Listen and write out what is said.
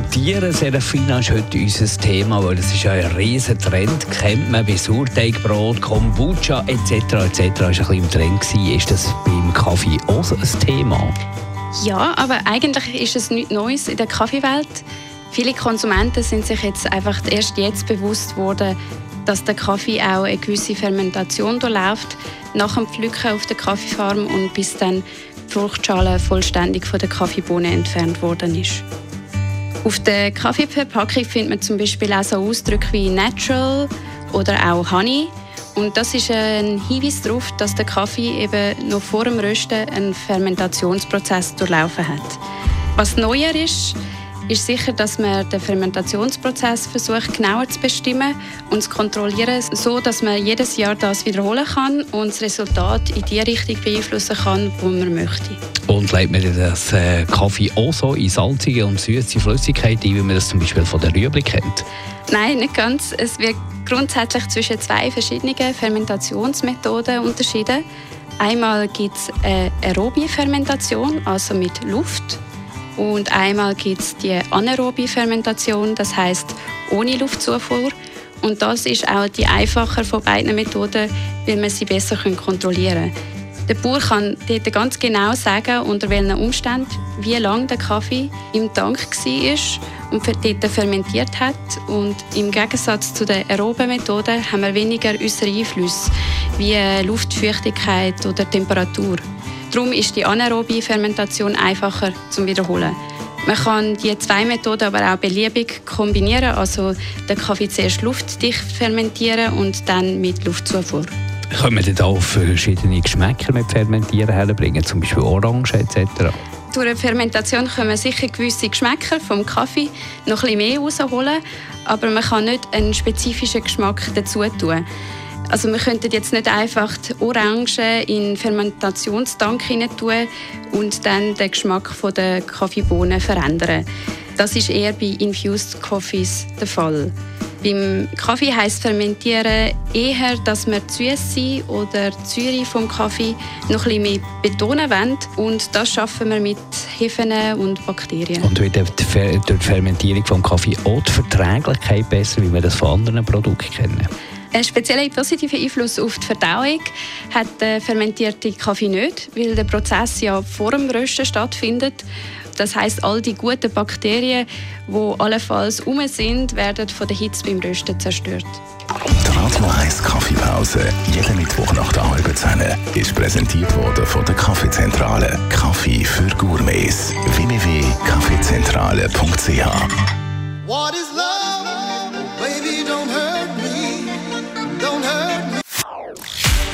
Fermentieren, Serafina, ist heute unser Thema, weil es ist ja ein riesen Trend. Kennt man bei Sauerteigbrot, Kombucha etc. etc. ist ein bisschen im Trend gewesen. Ist das beim Kaffee auch so ein Thema? Ja, aber eigentlich ist es nichts Neues in der Kaffeewelt. Viele Konsumenten sind sich jetzt einfach erst jetzt bewusst worden, dass der Kaffee auch eine gewisse Fermentation durchläuft, nach dem Pflücken auf der Kaffeefarm und bis dann die Fruchtschale vollständig von der Kaffeebohne entfernt worden ist. Auf der Kaffeeverpackung findet man zum Beispiel auch so Ausdrücke wie Natural oder auch Honey. Und das ist ein Hinweis darauf, dass der Kaffee eben noch vor dem Rösten einen Fermentationsprozess durchlaufen hat. Was neuer ist, ist sicher, dass man den Fermentationsprozess versucht genauer zu bestimmen und zu kontrollieren, so dass man jedes Jahr das wiederholen kann und das Resultat in die Richtung beeinflussen kann, wo man möchte. Und legt man das äh, Kaffee auch so in salzige und süße Flüssigkeit ein, wie man das zum Beispiel von der Rüebli kennt? Nein, nicht ganz. Es wird grundsätzlich zwischen zwei verschiedenen Fermentationsmethoden unterschieden. Einmal gibt es eine aerobe Fermentation, also mit Luft und einmal gibt es die anaerobe Fermentation, das heißt ohne Luftzufuhr. Und das ist auch die einfacher von beiden Methoden, weil man sie besser kontrollieren kann. Der Bauer kann dort ganz genau sagen, unter welchen Umständen, wie lange der Kaffee im Tank war und dort fermentiert hat. Und im Gegensatz zu der aeroben Methode haben wir weniger äußere Einflüsse, wie Luftfeuchtigkeit oder Temperatur. Darum ist die anaerobe Fermentation einfacher zum Wiederholen. Man kann die zwei Methoden aber auch beliebig kombinieren, also den Kaffee zuerst luftdicht fermentieren und dann mit Luftzufuhr. Können wir da auch verschiedene Geschmäcker mit Fermentieren herbringen, zum Beispiel Orange etc.? Durch eine Fermentation können wir sicher gewisse Geschmäcker vom Kaffee noch ein bisschen mehr rausholen, aber man kann nicht einen spezifischen Geschmack dazu tun. Also wir könnten jetzt nicht einfach die Orangen in den Fermentationstank tun und dann den Geschmack der Kaffeebohnen verändern. Das ist eher bei Infused Coffees der Fall. Beim Kaffee heisst Fermentieren eher, dass wir die Süße oder die Säure vom Kaffee noch ein bisschen mehr betonen wollen. Und das schaffen wir mit Hefen und Bakterien. Und wird durch die Fermentierung vom Kaffee auch die Verträglichkeit besser, wie wir das von anderen Produkten kennen? Einen speziellen positiven Einfluss auf die Verdauung hat der fermentierte Kaffee nicht, weil der Prozess ja vor dem Rösten stattfindet. Das heißt, all die guten Bakterien, die allenfalls um sind, werden von der Hitze beim Rösten zerstört. Die Radio 1 Kaffeepause, jeden Mittwoch nach der halben Zehn, ist präsentiert worden von der Kaffeezentrale. Kaffee für Gourmets. www.kaffeezentrale.ch What is love?